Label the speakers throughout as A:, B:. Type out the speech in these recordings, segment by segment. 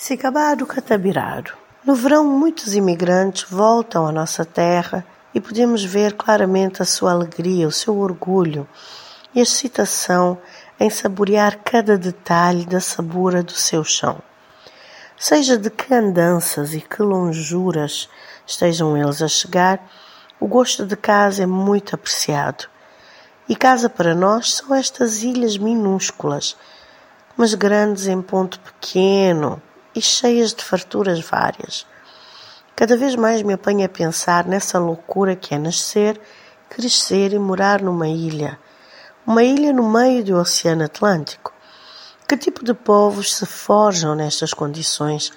A: Sicabado Catabiraro. No verão, muitos imigrantes voltam à nossa terra e podemos ver claramente a sua alegria, o seu orgulho e a excitação em saborear cada detalhe da sabura do seu chão. Seja de que andanças e que lonjuras estejam eles a chegar, o gosto de casa é muito apreciado. E casa para nós são estas ilhas minúsculas, mas grandes em ponto pequeno, e cheias de farturas várias. Cada vez mais me apanho a pensar nessa loucura que é nascer, crescer e morar numa ilha. Uma ilha no meio do Oceano Atlântico. Que tipo de povos se forjam nestas condições?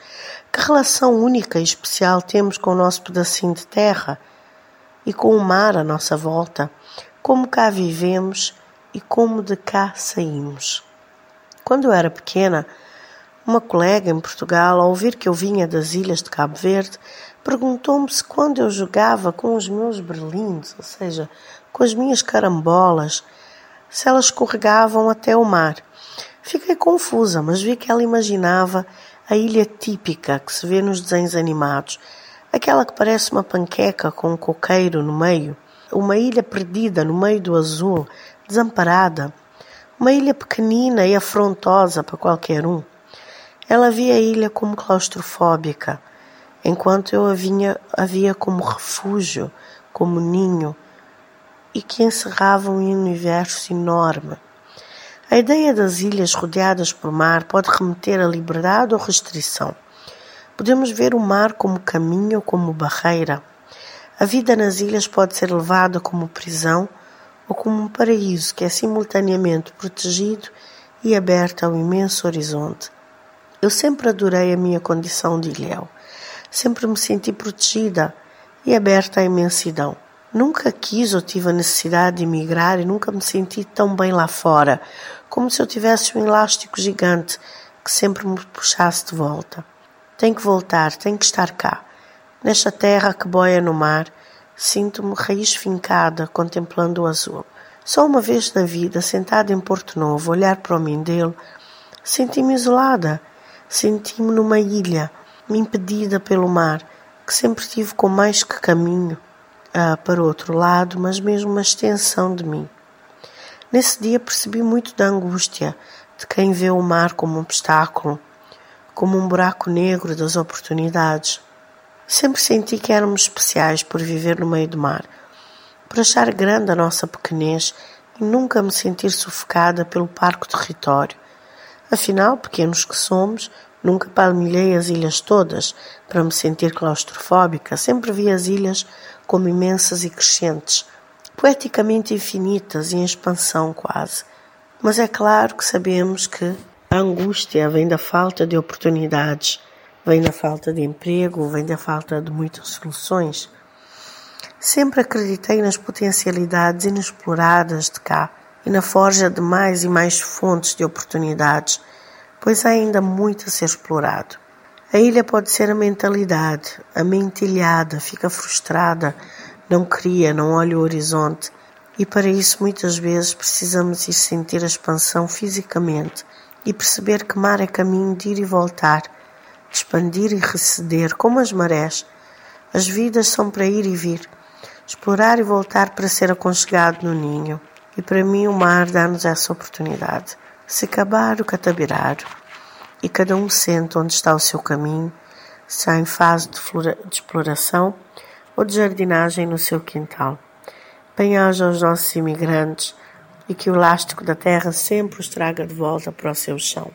A: Que relação única e especial temos com o nosso pedacinho de terra e com o mar à nossa volta? Como cá vivemos e como de cá saímos? Quando eu era pequena, uma colega em Portugal, ao ouvir que eu vinha das ilhas de Cabo Verde, perguntou-me se quando eu jogava com os meus berlindes, ou seja, com as minhas carambolas, se elas escorregavam até o mar. Fiquei confusa, mas vi que ela imaginava a ilha típica que se vê nos desenhos animados, aquela que parece uma panqueca com um coqueiro no meio, uma ilha perdida no meio do azul, desamparada, uma ilha pequenina e afrontosa para qualquer um. Ela via a ilha como claustrofóbica, enquanto eu a, vinha, a via como refúgio, como ninho, e que encerrava um universo enorme. A ideia das ilhas rodeadas por mar pode remeter a liberdade ou restrição. Podemos ver o mar como caminho ou como barreira. A vida nas ilhas pode ser levada como prisão ou como um paraíso que é simultaneamente protegido e aberto ao imenso horizonte. Eu sempre adorei a minha condição de ilhéu. Sempre me senti protegida e aberta à imensidão. Nunca quis ou tive a necessidade de emigrar e nunca me senti tão bem lá fora, como se eu tivesse um elástico gigante que sempre me puxasse de volta. Tenho que voltar, tenho que estar cá. Nesta terra que boia no mar, sinto-me raiz fincada contemplando o azul. Só uma vez na vida, sentada em Porto Novo, olhar para o Mindelo, senti-me isolada Senti-me numa ilha, impedida pelo mar, que sempre tive com mais que caminho ah, para outro lado, mas mesmo uma extensão de mim. Nesse dia percebi muito da angústia de quem vê o mar como um obstáculo, como um buraco negro das oportunidades. Sempre senti que éramos especiais por viver no meio do mar, por achar grande a nossa pequenez e nunca me sentir sufocada pelo parco território Afinal, pequenos que somos, nunca palmilhei as ilhas todas para me sentir claustrofóbica. Sempre vi as ilhas como imensas e crescentes, poeticamente infinitas e em expansão quase. Mas é claro que sabemos que a angústia vem da falta de oportunidades, vem da falta de emprego, vem da falta de muitas soluções. Sempre acreditei nas potencialidades inexploradas de cá e na forja de mais e mais fontes de oportunidades, pois há ainda muito a ser explorado. A ilha pode ser a mentalidade, a mente ilhada, fica frustrada, não cria, não olha o horizonte, e para isso muitas vezes precisamos ir sentir a expansão fisicamente e perceber que mar é caminho de ir e voltar, de expandir e receder, como as marés. As vidas são para ir e vir, explorar e voltar para ser aconchegado no ninho. E para mim o mar dá-nos essa oportunidade. Se acabar o catabirar e cada um sente onde está o seu caminho, se está em fase de, flora, de exploração ou de jardinagem no seu quintal. Bem-aja aos nossos imigrantes e que o elástico da terra sempre os traga de volta para o seu chão.